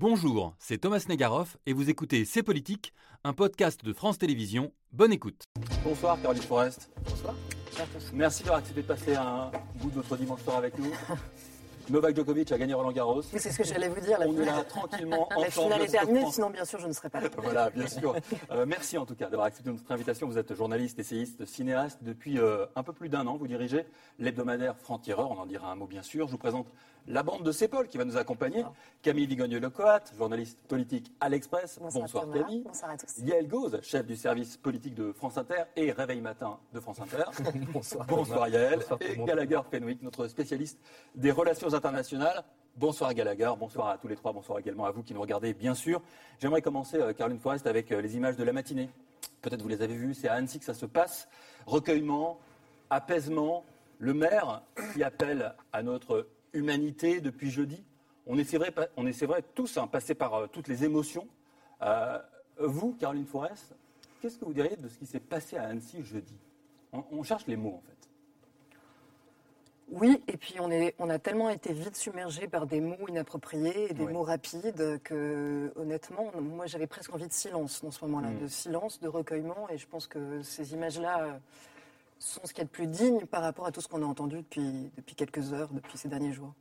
Bonjour, c'est Thomas Negaroff et vous écoutez C'est Politique, un podcast de France Télévisions. Bonne écoute. Bonsoir Caroline Forest. Bonsoir. Merci d'avoir accepté de passer un bout de votre dimanche soir avec nous. Novak Djokovic a gagné Roland Garros. Oui, c'est ce que j'allais vous dire. La On est finale, là tranquillement la ensemble. finale est terminée, sinon bien sûr je ne serai pas là. Voilà, bien sûr. Euh, merci en tout cas d'avoir accepté notre invitation. Vous êtes journaliste, essayiste, cinéaste. Depuis euh, un peu plus d'un an, vous dirigez l'hebdomadaire Franc-Tireur. On en dira un mot bien sûr. Je vous présente la bande de Cépol qui va nous accompagner. Camille Vigogne-Lecoat, journaliste politique à l'Express. Bonsoir, Thomas. Camille. Bonsoir à tous. Yael Gauze, chef du service politique de France Inter et Réveil Matin de France Inter. Bonsoir. Bonsoir Yael. Bonsoir et. Gallagher Fenwick, notre spécialiste des relations internationales. Bonsoir Gallagher, bonsoir à tous les trois, bonsoir également à vous qui nous regardez, bien sûr. J'aimerais commencer, euh, Caroline Forest, avec euh, les images de la matinée. Peut-être vous les avez vues, c'est à Annecy que ça se passe. Recueillement, apaisement, le maire qui appelle à notre humanité depuis jeudi. On est, c'est vrai, on est, c'est vrai tous hein, passés par euh, toutes les émotions. Euh, vous, Caroline Forest, qu'est-ce que vous diriez de ce qui s'est passé à Annecy jeudi? On, on cherche les mots, en fait. Oui, et puis on, est, on a tellement été vite submergé par des mots inappropriés et des Ouais. mots rapides que honnêtement, moi j'avais presque envie de silence dans ce moment-là, Mm. de silence, de recueillement, et je pense que ces images-là sont ce qu'il y a de plus digne par rapport à tout ce qu'on a entendu depuis, depuis quelques heures, depuis ces derniers jours.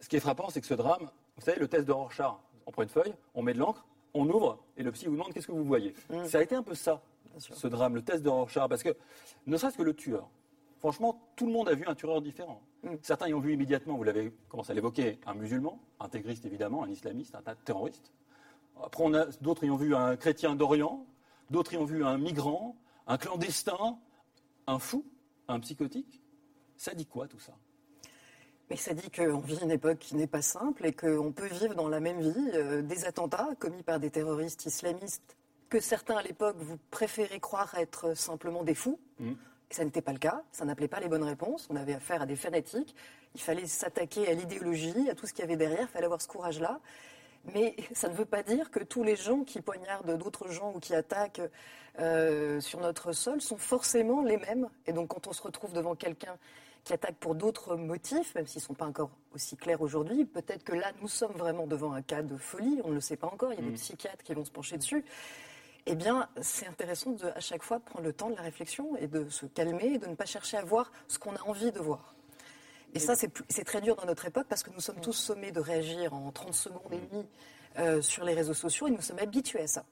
Ce qui est frappant, c'est que ce drame, vous savez, le test de Rorschach, on prend une feuille, on met de l'encre, on ouvre, et le psy vous demande qu'est-ce que vous voyez. Mm. Ça a été un peu ça, ce drame, le test de Rorschach, parce que ne serait-ce que le tueur. Franchement, tout le monde a vu un tueur différent. Mm. Certains y ont vu immédiatement, vous l'avez commencé à l'évoquer, un musulman, intégriste évidemment, un islamiste, un terroriste. Après, d'autres y ont vu un chrétien d'Orient, d'autres y ont vu un migrant, un clandestin, un fou, un psychotique. Ça dit quoi tout ça? Mais ça dit qu'on vit une époque qui n'est pas simple et qu'on peut vivre dans la même vie euh, des attentats commis par des terroristes islamistes que certains à l'époque vous préférez croire être simplement des fous. Mhm. Et ça n'était pas le cas, ça n'appelait pas les bonnes réponses, on avait affaire à des fanatiques, il fallait s'attaquer à l'idéologie, à tout ce qu'il y avait derrière, il fallait avoir ce courage-là. Mais ça ne veut pas dire que tous les gens qui poignardent d'autres gens ou qui attaquent euh, sur notre sol sont forcément les mêmes. Et donc quand on se retrouve devant quelqu'un qui attaque pour d'autres motifs, même s'ils ne sont pas encore aussi clairs aujourd'hui, peut-être que là, nous sommes vraiment devant un cas de folie, on ne le sait pas encore, il y a des psychiatres qui vont se pencher dessus. Eh bien, c'est intéressant de, à chaque fois prendre le temps de la réflexion et de se calmer et de ne pas chercher à voir ce qu'on a envie de voir. Et ça, c'est très dur dans notre époque parce que nous sommes tous sommés de réagir en 30 secondes et demie euh, sur les réseaux sociaux et nous sommes habitués à ça.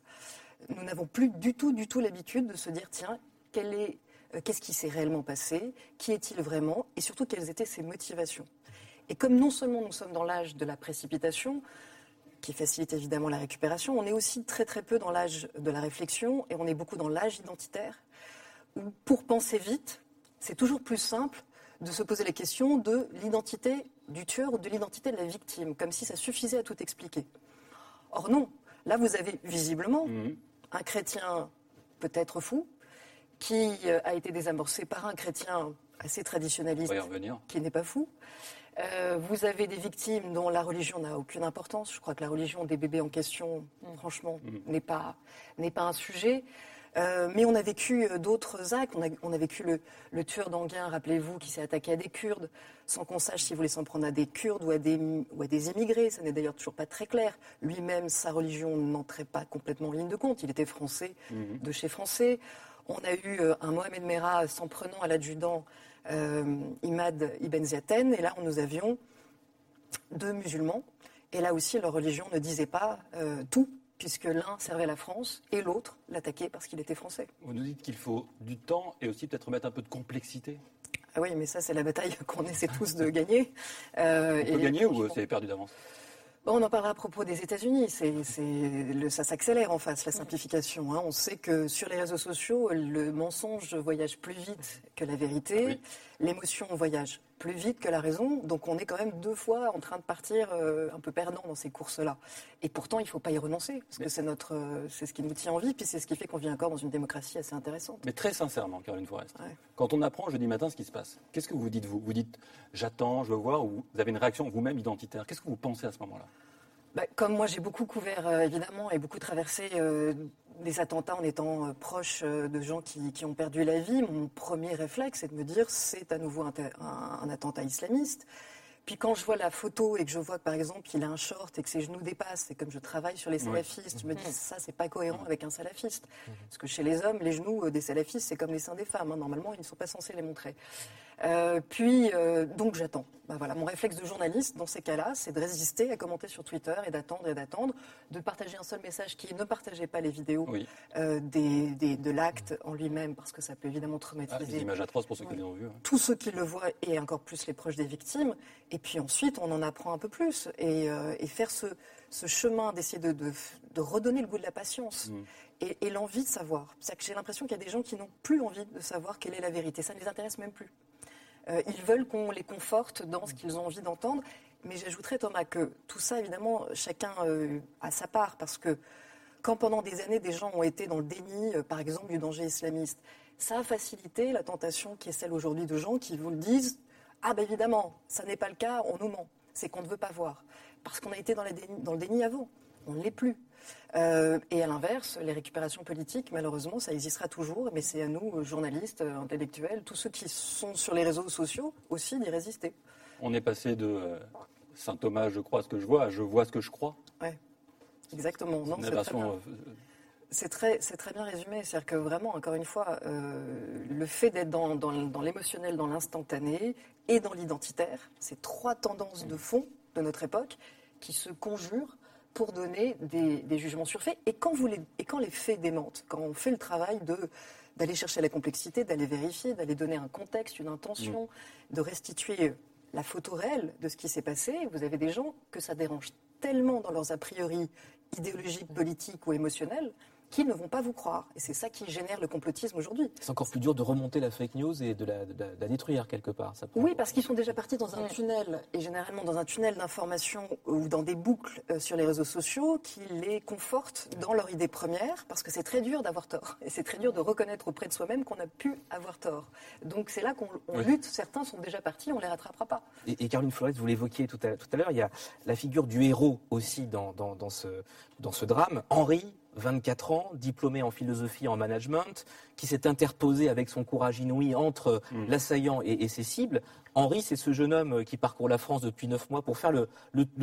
Nous n'avons plus du tout, du tout l'habitude de se dire, tiens, quel est, euh, qu'est-ce qui s'est réellement passé? Qui est-il vraiment? Et surtout, quelles étaient ses motivations? Et comme non seulement nous sommes dans l'âge de la précipitation, qui facilite évidemment la récupération, on est aussi très très peu dans l'âge de la réflexion et on est beaucoup dans l'âge identitaire, où pour penser vite, c'est toujours plus simple de se poser la question de l'identité du tueur ou de l'identité de la victime, comme si ça suffisait à tout expliquer. Or non, là vous avez visiblement Mhm. un chrétien peut-être fou, qui euh, a été désamorcé par un chrétien assez On traditionnaliste qui n'est pas fou. Euh, vous avez des victimes dont la religion n'a aucune importance. Je crois que la religion des bébés en question, franchement, n'est pas, n'est pas un sujet. Euh, mais on a vécu euh, d'autres actes. On a, on a vécu le, le tueur d'Anguin, rappelez-vous, qui s'est attaqué à des Kurdes, sans qu'on sache s'il voulait s'en prendre à des Kurdes ou à des, ou à des immigrés. Ça n'est d'ailleurs toujours pas très clair. Lui-même, sa religion n'entrait pas complètement en ligne de compte. Il était français, de chez français. On a eu euh, un Mohamed Merah s'en prenant à l'adjudant euh, Imad Ibn Ziaten. Et là, nous avions deux musulmans. Et là aussi, leur religion ne disait pas euh, tout, puisque l'un servait la France et l'autre l'attaquait parce qu'il était français. Vous nous dites qu'il faut du temps et aussi peut-être mettre un peu de complexité. Ah oui, mais ça, c'est la bataille qu'on essaie tous de gagner. Euh, On peut et gagner ou c'est perdu d'avance? Bon, on en parlera à propos des États-Unis. C'est, ça s'accélère en face, la simplification. hein. On sait que sur les réseaux sociaux, le mensonge voyage plus vite que la vérité. Oui. L'émotion voyage plus vite que la raison. Donc on est quand même deux fois en train de partir euh, un peu perdant dans ces courses-là. Et pourtant, il ne faut pas y renoncer, parce que c'est, notre, euh, c'est ce qui nous tient en vie, puis c'est ce qui fait qu'on vit encore dans une démocratie assez intéressante. Mais très sincèrement, Caroline Forest, Ouais. quand on apprend jeudi matin ce qui se passe, qu'est-ce que vous dites vous? Vous dites j'attends, je veux voir, ou vous avez une réaction vous-même identitaire Qu'est-ce que vous pensez à ce moment-là? Bah, comme moi, j'ai beaucoup couvert, euh, évidemment, et beaucoup traversé euh, des attentats en étant euh, proche euh, de gens qui, qui ont perdu la vie, mon premier réflexe, c'est de me dire c'est à nouveau un, te- un- un attentat islamiste. puis quand je vois la photo et que je vois par exemple il a un short et que ses genoux dépassent, et comme je travaille sur les salafistes, je me dis ça c'est pas cohérent avec un salafiste. Parce que chez les hommes, les genoux euh, des salafistes c'est comme les seins des femmes. Hein. Normalement ils ne sont pas censés les montrer. Euh, puis, euh, donc j'attends. Bah, voilà, mon réflexe de journaliste dans ces cas-là, c'est de résister à commenter sur Twitter et d'attendre et d'attendre, de partager un seul message qui ne partageait pas les vidéos euh, des, de l'acte en lui-même, parce que ça peut évidemment traumatiser. Ah, des images atroces pour ceux qui l'ont vu. Tous ceux qui le voient et encore plus les proches des victimes. Et puis ensuite, on en apprend un peu plus et, et faire ce, ce chemin d'essayer de, de, de, redonner le goût de la patience. Mm. Et, et l'envie de savoir. C'est que j'ai l'impression qu'il y a des gens qui n'ont plus envie de savoir quelle est la vérité. Ça ne les intéresse même plus. Euh, ils veulent qu'on les conforte dans ce qu'ils ont envie d'entendre. Mais j'ajouterais, Thomas, que tout ça, évidemment, chacun euh, a sa part. Parce que quand pendant des années, des gens ont été dans le déni, euh, par exemple, du danger islamiste, ça a facilité la tentation qui est celle aujourd'hui de gens qui vous le disent Ah, ben évidemment, ça n'est pas le cas, on nous ment. C'est qu'on ne veut pas voir. Parce qu'on a été dans, dans le déni avant. On ne l'est plus. Euh, et à l'inverse, les récupérations politiques, malheureusement, ça existera toujours, mais c'est à nous, journalistes, intellectuels, tous ceux qui sont sur les réseaux sociaux aussi d'y résister. On est passé de euh, Saint Thomas, je crois ce que je vois, à je vois ce que je crois. Oui, exactement. Non, c'est très, très, très, bien résumé. C'est-à-dire que vraiment, encore une fois, euh, le fait d'être dans, dans l'émotionnel, dans l'instantané et dans l'identitaire, c'est trois tendances de fond de notre époque qui se conjurent pour donner des, jugements sur faits. Et quand, vous les, et quand les faits démentent, quand on fait le travail de d'aller chercher la complexité, d'aller vérifier, d'aller donner un contexte, une intention, mm. de restituer la photo réelle de ce qui s'est passé, vous avez des gens que ça dérange tellement dans leurs a priori idéologiques, politiques ou émotionnels qu'ils ne vont pas vous croire. Et c'est ça qui génère le complotisme aujourd'hui. C'est encore plus dur de remonter la fake news et de la, détruire quelque part. oui, parce qu'ils sont déjà partis dans un tunnel, et généralement dans un tunnel d'information ou dans des boucles euh, sur les réseaux sociaux qui les confortent dans leur idée première, parce que c'est très dur d'avoir tort. Et c'est très dur de reconnaître auprès de soi-même qu'on a pu avoir tort. Donc c'est là qu'on lutte. Certains sont déjà partis, on ne les rattrapera pas. Et, Caroline Flores, vous l'évoquiez tout à, l'heure, il y a la figure du héros aussi dans, ce, dans ce drame. Henri 24 ans, diplômé en philosophie et en management, qui s'est interposé avec son courage inouï entre mm. l'assaillant et, ses cibles. Henri, c'est ce jeune homme qui parcourt la France depuis neuf mois pour faire le,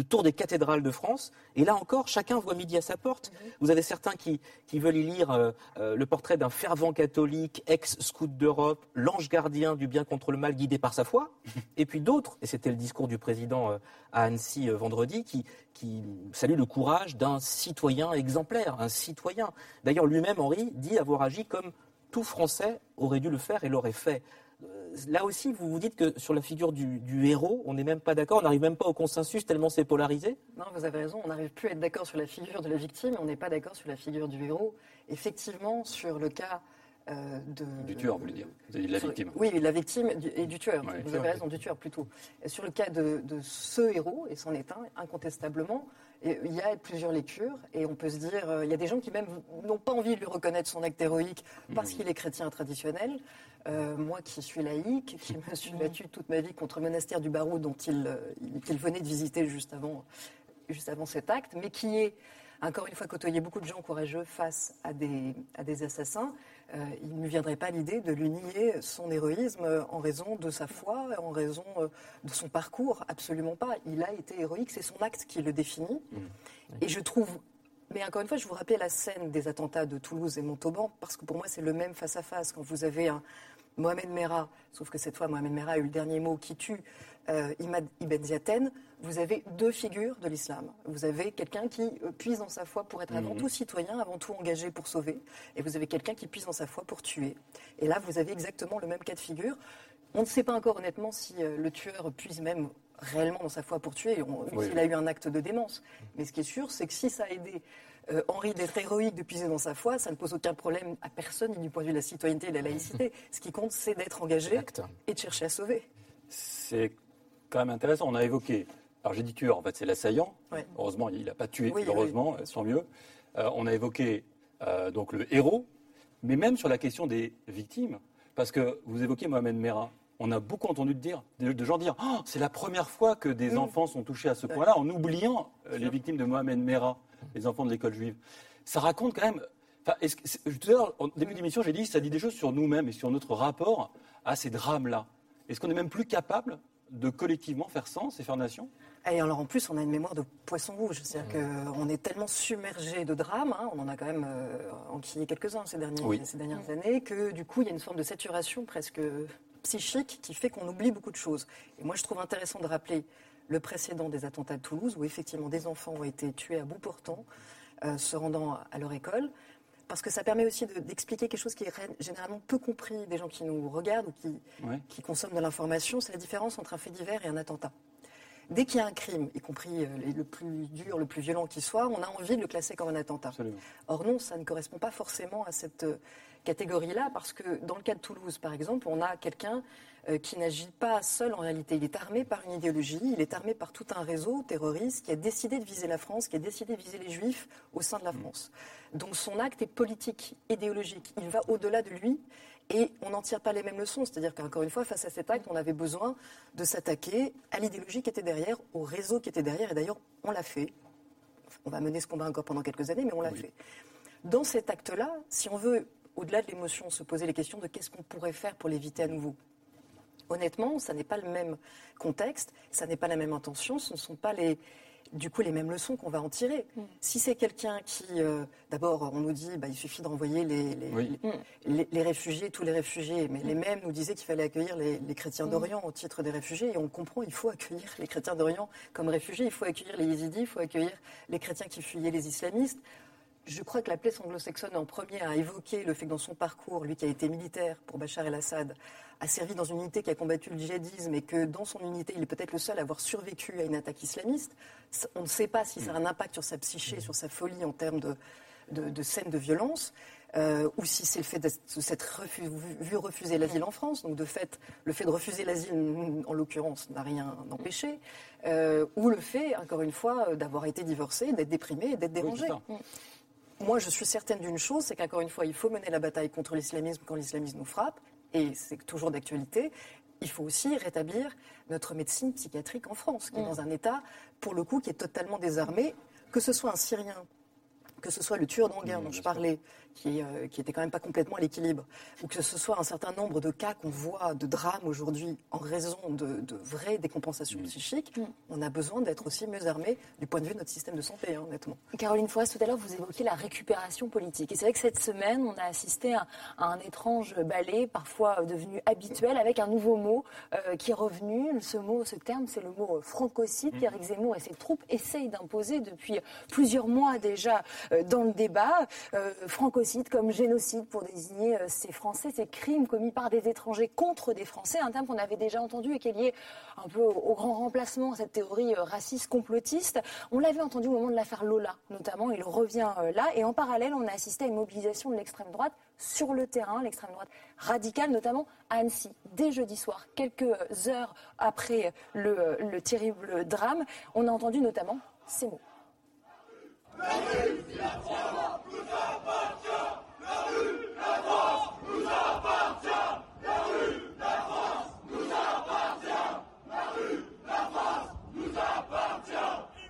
tour des cathédrales de France. Et là encore, chacun voit midi à sa porte. Mm-hmm. Vous avez certains qui, veulent y lire euh, euh, le portrait d'un fervent catholique, ex-scout d'Europe, l'ange gardien du bien contre le mal guidé par sa foi. Et puis d'autres, et c'était le discours du président euh, à Annecy vendredi, qui, qui salue le courage d'un citoyen exemplaire, un citoyen. D'ailleurs, lui-même, Henri, dit avoir agi comme tout Français aurait dû le faire et l'aurait fait. Là aussi, vous vous dites que sur la figure du, héros, on n'est même pas d'accord, on n'arrive même pas au consensus tellement c'est polarisé Non, vous avez raison, on n'arrive plus à être d'accord sur la figure de la victime, on n'est pas d'accord sur la figure du héros. Effectivement, sur le cas euh, de, du tueur, vous voulez dire Vous avez dit la victime. Oui, la victime et du tueur. vous avez raison, du tueur plutôt. sur le cas de, de ce héros, et c'en est un, incontestablement, il y a plusieurs lectures et on peut se dire, euh, il y a des gens qui même n'ont pas envie de lui reconnaître son acte héroïque parce mmh. qu'il est chrétien traditionnel. Euh, moi qui suis laïque, qui me suis battue toute ma vie contre le monastère du Barreau dont il, euh, il venait de visiter juste avant, juste avant cet acte, mais qui est encore une fois côtoyé beaucoup de gens courageux face à des, à des assassins. Euh, il ne viendrait pas l'idée de lui nier son héroïsme en raison de sa foi, en raison euh, de son parcours. Absolument pas. Il a été héroïque, c'est son acte qui le définit. Mmh. Et je trouve mais encore une fois, je vous rappelle la scène des attentats de Toulouse et Montauban, parce que pour moi, c'est le même face à face. Quand vous avez un Mohamed Merah, sauf que cette fois, Mohamed Merah a eu le dernier mot qui tue euh, Imad Ibn Ziaten, vous avez deux figures de l'islam. Vous avez quelqu'un qui euh, puise dans sa foi pour être avant mhm. tout citoyen, avant tout engagé pour sauver, et vous avez quelqu'un qui puise dans sa foi pour tuer. Et là, vous avez exactement le même cas de figure. On ne sait pas encore honnêtement si euh, le tueur puise même réellement dans sa foi pour tuer, s'il a eu un acte de démence. Mais ce qui est sûr, c'est que si ça a aidé euh, Henri d'être héroïque, de puiser dans sa foi, ça ne pose aucun problème à personne, ni du point de vue de la citoyenneté et de la laïcité. Ce qui compte, c'est d'être engagé et de chercher à sauver. C'est quand même intéressant. On a évoqué alors j'ai dit tueur, en fait c'est l'assaillant. Heureusement, il n'a pas tué, heureusement, sans mieux. Euh, on a évoqué euh, donc le héros, mais même sur la question des victimes, parce que vous évoquez Mohamed Merah. On a beaucoup entendu dire, de, gens dire oh, c'est la première fois que des mm. enfants sont touchés à ce point-là, en oubliant euh, les victimes de Mohamed Merah, les enfants de l'école juive. Ça raconte quand même. tout à l'heure, au début d'émission, j'ai dit ça dit des choses sur nous-mêmes et sur notre rapport à ces drames-là. Est-ce qu'on n'est même plus capable de collectivement faire sens et faire nation? Et alors en plus, on a une mémoire de poisson rouge. C'est-à-dire mmh. qu'on est tellement submergé de drames, hein, on en a quand même euh, enquillé quelques-uns ces, ces dernières années, que du coup, il y a une forme de saturation presque psychique qui fait qu'on oublie beaucoup de choses. Et moi, je trouve intéressant de rappeler le précédent des attentats de Toulouse, où effectivement des enfants ont été tués à bout portant, euh, se rendant à leur école parce que ça permet aussi d'expliquer quelque chose qui est généralement peu compris des gens qui nous regardent ou qui, qui consomment de l'information, c'est la différence entre un fait divers et un attentat. Dès qu'il y a un crime, y compris euh, le plus dur, le plus violent qui soit, on a envie de le classer comme un attentat. Or non, ça ne correspond pas forcément à cette euh, catégorie-là, parce que dans le cas de Toulouse, par exemple, on a quelqu'un euh, qui n'agit pas seul en réalité. Il est armé par une idéologie, il est armé par tout un réseau terroriste qui a décidé de viser la France, qui a décidé de viser les Juifs au sein de la mm. France. Donc son acte est politique, idéologique. Il va au-delà de lui et on n'en tire pas les mêmes leçons. C'est-à-dire qu'encore une fois, face à cet acte, on avait besoin de s'attaquer à l'idéologie qui était derrière, au réseau qui était derrière. Et d'ailleurs, on l'a fait. On va mener ce combat encore pendant quelques années, mais on l'a fait. Dans cet acte-là, si on veut, au-delà de l'émotion, se poser les questions de qu'est-ce qu'on pourrait faire pour l'éviter à nouveau. Honnêtement, ça n'est pas le même contexte, ça n'est pas la même intention, ce ne sont pas les, du coup les mêmes leçons qu'on va en tirer. Mm. Si c'est quelqu'un qui, euh, d'abord, on nous dit, bah, il suffit de renvoyer les, réfugiés, tous les réfugiés, mais les mm. mêmes nous disaient qu'il fallait accueillir les, chrétiens mm. d'Orient au titre des réfugiés, et on comprend, il faut accueillir les chrétiens d'Orient comme réfugiés, il faut accueillir les yézidis, il faut accueillir les chrétiens qui fuyaient les islamistes. Je crois que la place anglo-saxonne en premier a évoqué le fait que dans son parcours, lui qui a été militaire pour Bachar el-Assad, a servi dans une unité qui a combattu le djihadisme et que dans son unité, il est peut-être le seul à avoir survécu à une attaque islamiste. On ne sait pas si ça a un impact sur sa psyché, sur sa folie en termes de, de, scènes de violence. Euh, ou si c'est le fait de s'être vu refuser l'asile en France. Donc, de fait, le fait de refuser l'asile, en l'occurrence, n'a rien empêché. Euh, ou le fait, encore une fois, d'avoir été divorcé, d'être déprimé et d'être dérangé. Moi, je suis certaine d'une chose, c'est qu'encore une fois, il faut mener la bataille contre l'islamisme quand l'islamisme nous frappe et c'est toujours d'actualité, il faut aussi rétablir notre médecine psychiatrique en France, qui est mm. dans un état, pour le coup, qui est totalement désarmé, que ce soit un Syrien que ce soit le tueur d'Anguin dont je parlais, qui, euh, qui était quand même pas complètement à l'équilibre, ou que ce soit un certain nombre de cas qu'on voit de drames aujourd'hui en raison de, de vraies décompensations psychiques, mm. on a besoin d'être aussi mieux armé du point de vue de notre système de santé, hein, honnêtement. Caroline Forest, tout à l'heure, vous évoquiez la récupération politique. Et c'est vrai que cette semaine, on a assisté à, un étrange ballet, parfois devenu habituel, avec un nouveau mot euh, qui est revenu. Ce mot, ce terme, c'est le mot francocide mm. qu'Éric Zemmour et ses troupes essayent d'imposer depuis plusieurs mois déjà euh, dans le débat. Euh, francocide comme génocide pour désigner euh, ces Français, ces crimes commis par des étrangers contre des Français, un terme qu'on avait déjà entendu et qui est lié un peu au, grand remplacement, cette théorie raciste complotiste. On l'avait entendu au moment de l'affaire Lola, notamment, il revient là. Et en parallèle, on a assisté à une mobilisation de l'extrême droite sur le terrain, l'extrême droite radicale, notamment à Annecy, dès jeudi soir, quelques heures après le, le terrible drame. On a entendu notamment ces mots France nous appartient. La rue, la France nous appartient. La rue, la France nous appartient. La rue, la France nous appartient.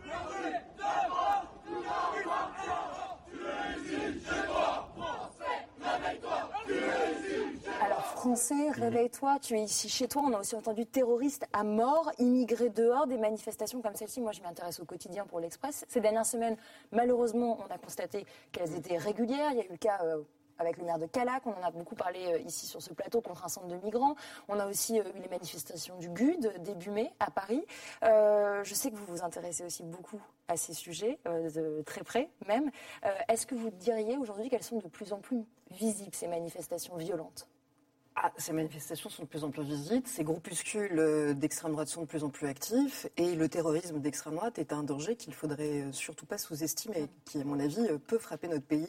La rue, la France nous appartient. Tu es ici chez toi, Français, réveille-toi. Tu es ici chez toi. Alors Français, réveille-toi. Tu es ici chez toi. On a aussi entendu terroristes à mort, immigrés dehors, des manifestations comme celle-ci. Moi, je m'intéresse au quotidien pour l'Express. Ces dernières semaines, malheureusement, on a constaté qu'elles étaient régulières. Il y a eu le cas euh, avec le maire de Calac. On en a beaucoup parlé euh, ici sur ce plateau contre un centre de migrants. On a aussi euh, eu les manifestations du GUD début mai à Paris. je sais que vous vous intéressez aussi beaucoup à ces sujets, de très près même. Est-ce que vous diriez aujourd'hui qu'elles sont de plus en plus visibles, ces manifestations violentes? Ah, ces manifestations sont de plus en plus visibles, ces groupuscules euh, d'extrême droite sont de plus en plus actifs, et le terrorisme d'extrême droite est un danger qu'il faudrait euh, surtout pas sous-estimer, qui, à mon avis, euh, peut frapper notre pays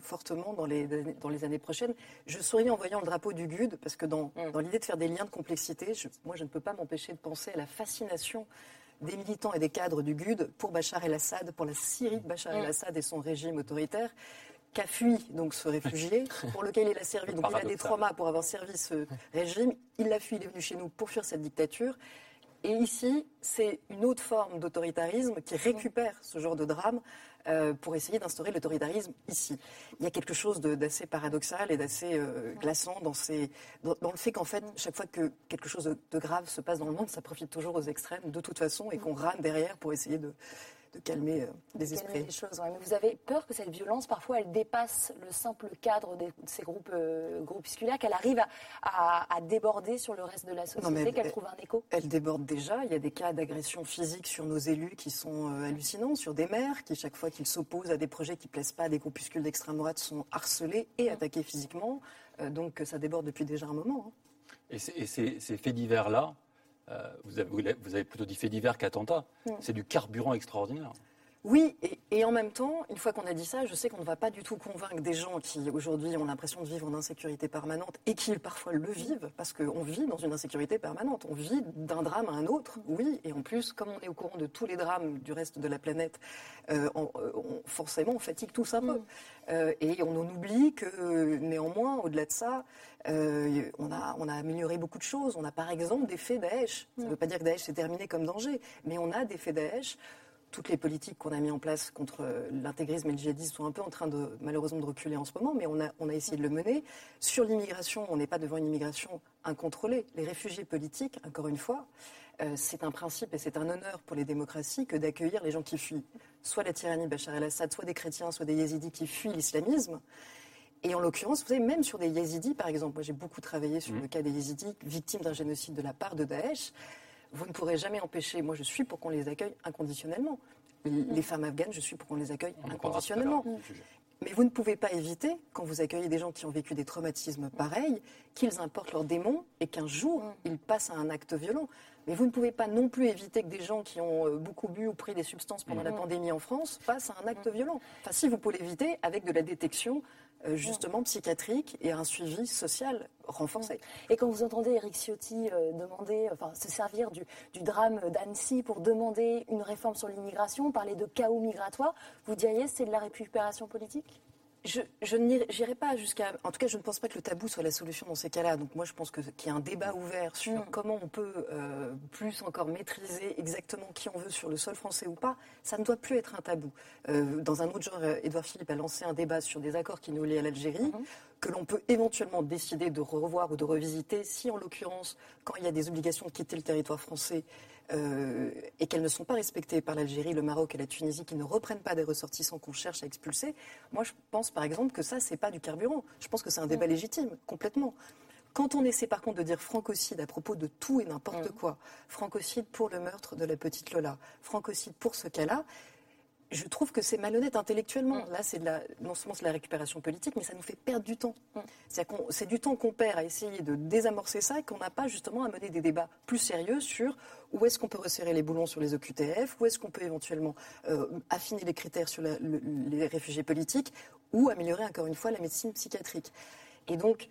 fortement dans les, dans les années prochaines. Je souris en voyant le drapeau du GUD, parce que dans, mm. dans l'idée de faire des liens de complexité, moi je ne peux pas m'empêcher de penser à la fascination des militants et des cadres du GUD pour Bachar el-Assad, pour la Syrie de Bachar mm. el-Assad et son régime autoritaire qu'a fui donc ce réfugié, pour lequel il a servi. Donc il a des traumas pour avoir servi ce régime. Il l'a fui, il est venu chez nous pour fuir cette dictature. Et ici, c'est une autre forme d'autoritarisme qui récupère ce genre de drame euh, pour essayer d'instaurer l'autoritarisme ici. Il y a quelque chose d'assez paradoxal et d'assez euh, glaçant dans, ces, dans, le fait qu'en fait, chaque fois que quelque chose de grave se passe dans le monde, ça profite toujours aux extrêmes de toute façon et qu'on rame derrière pour essayer de, de calmer euh, les esprits. Les choses, Mais vous avez peur que cette violence, parfois, elle dépasse le simple cadre de ces groupes euh, groupusculaires, qu'elle arrive à, déborder sur le reste de la société, qu'elle trouve un écho Elle déborde déjà. Il y a des cas d'agression physique sur nos élus qui sont euh, hallucinants, sur des maires qui, chaque fois qu'ils s'opposent à des projets qui ne plaisent pas à des groupuscules d'extrême droite, sont harcelés et mmh. attaqués physiquement. donc ça déborde depuis déjà un moment. Hein. Et, ces faits divers-là, euh, vous, avez, plutôt dit fait divers qu'attentat. C'est du carburant extraordinaire. Oui, et, en même temps, une fois qu'on a dit ça, je sais qu'on ne va pas du tout convaincre des gens qui aujourd'hui ont l'impression de vivre en insécurité permanente et qui parfois le vivent, parce qu'on vit dans une insécurité permanente. On vit d'un drame à un autre, oui, et en plus, comme on est au courant de tous les drames du reste de la planète, euh, euh, forcément, on fatigue tous un peu. Mm. et on en oublie que, néanmoins, au-delà de ça, euh, on, a, on a amélioré beaucoup de choses. On a par exemple des faits Daesh. Ça ne veut pas dire que Daesh s'est terminé comme danger, mais on a des faits Daesh. Toutes les politiques qu'on a mis en place contre l'intégrisme et le djihadisme sont un peu en train de malheureusement de reculer en ce moment, mais on a, on a essayé de le mener. Sur l'immigration, on n'est pas devant une immigration incontrôlée. Les réfugiés politiques, encore une fois, euh, c'est un principe et c'est un honneur pour les démocraties que d'accueillir les gens qui fuient soit la tyrannie Bachar el-Assad, soit des chrétiens, soit des yézidis qui fuient l'islamisme. Et en l'occurrence, vous savez, même sur des yézidis, par exemple, moi j'ai beaucoup travaillé sur mmh. le cas des yézidis victimes d'un génocide de la part de Daesh, vous ne pourrez jamais empêcher, moi je suis pour qu'on les accueille inconditionnellement. Mmh. Les femmes afghanes, je suis pour qu'on les accueille inconditionnellement. Mais vous ne pouvez pas éviter, quand vous accueillez des gens qui ont vécu des traumatismes pareils, qu'ils importent leurs démons et qu'un jour, mmh. ils passent à un acte violent. Mais vous ne pouvez pas non plus éviter que des gens qui ont euh, beaucoup bu ou pris des substances pendant la pandémie en France passent à un acte violent. Enfin, si vous pouvez l'éviter avec de la détection euh, justement psychiatrique et un suivi social renforcé. Et quand vous entendez Eric Ciotti euh, demander, enfin, se servir du, du drame d'Annecy pour demander une réforme sur l'immigration, parler de chaos migratoire, vous diriez c'est de la récupération politique? Je, je n'irai pas jusqu'à. En tout cas, je ne pense pas que le tabou soit la solution dans ces cas-là. Donc, moi, je pense qu'il y a un débat ouvert sur mm. comment on peut euh, plus encore maîtriser exactement qui on veut sur le sol français ou pas. Ça ne doit plus être un tabou. Euh, dans un autre genre, Édouard Philippe a lancé un débat sur des accords qui nous lient à l'Algérie, mm-hmm. que l'on peut éventuellement décider de revoir ou de revisiter si, en l'occurrence, quand il y a des obligations de quitter le territoire français, euh, et qu'elles ne sont pas respectées par l'Algérie, le Maroc et la Tunisie, qui ne reprennent pas des ressortissants qu'on cherche à expulser, moi je pense par exemple que ça, c'est pas du carburant. Je pense que c'est un débat mm. légitime, complètement. Quand on essaie par contre de dire francocide à propos de tout et n'importe mm. quoi, francocide pour le meurtre de la petite Lola, francocide pour ce cas-là, je trouve que c'est malhonnête intellectuellement. Mm. Là, c'est non seulement de la récupération politique, mais ça nous fait perdre du temps. Mm. C'est du temps qu'on perd à essayer de désamorcer ça et qu'on n'a pas justement à mener des débats plus sérieux sur où est-ce qu'on peut resserrer les boulons sur les OQTF, où est-ce qu'on peut éventuellement euh, affiner les critères sur les réfugiés politiques ou améliorer encore une fois la médecine psychiatrique. Et donc,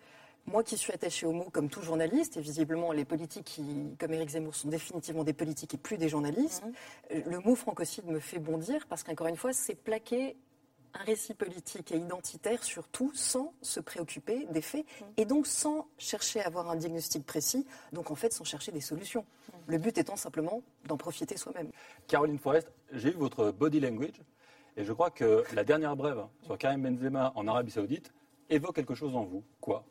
moi qui suis attaché aux mots comme tout journaliste, et visiblement les politiques qui, comme Éric Zemmour, sont définitivement des politiques et plus des journalistes, mhm. euh, le mot francocide me fait bondir parce qu'encore une fois, c'est plaquer un récit politique et identitaire sur tout sans se préoccuper des faits mhm. et donc sans chercher à avoir un diagnostic précis, donc en fait sans chercher des solutions. Mhm. Le but étant simplement d'en profiter soi-même. Caroline Forest, j'ai vu votre body language et je crois que la dernière brève sur Karim Benzema en Arabie Saoudite évoque quelque chose en vous. Quoi?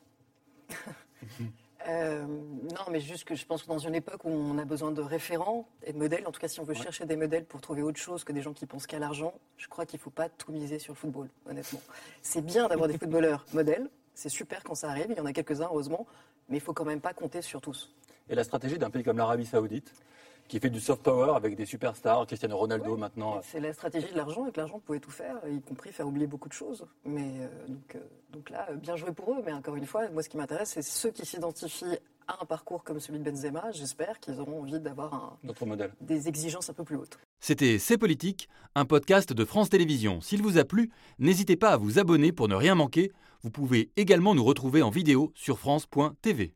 Euh, non, mais juste que je pense que dans une époque où on a besoin de référents et de modèles, en tout cas si on veut chercher des modèles pour trouver autre chose que des gens qui pensent qu'à l'argent, je crois qu'il ne faut pas tout miser sur le football, honnêtement. C'est bien d'avoir des footballeurs modèles, c'est super quand ça arrive, il y en a quelques-uns heureusement, mais il faut quand même pas compter sur tous. Et la stratégie d'un pays comme l'Arabie Saoudite qui fait du soft power avec des superstars, Cristiano Ronaldo maintenant. C'est la stratégie de l'argent, et que l'argent pouvait tout faire, y compris faire oublier beaucoup de choses. Mais euh, donc, euh, donc, là, bien joué pour eux. Mais encore une fois, moi, ce qui m'intéresse, c'est ceux qui s'identifient à un parcours comme celui de Benzema. J'espère qu'ils auront envie d'avoir un, modèle. des exigences un peu plus hautes. C'était C'est Politique, un podcast de France Télévisions. S'il vous a plu, n'hésitez pas à vous abonner pour ne rien manquer. Vous pouvez également nous retrouver en vidéo sur France.tv.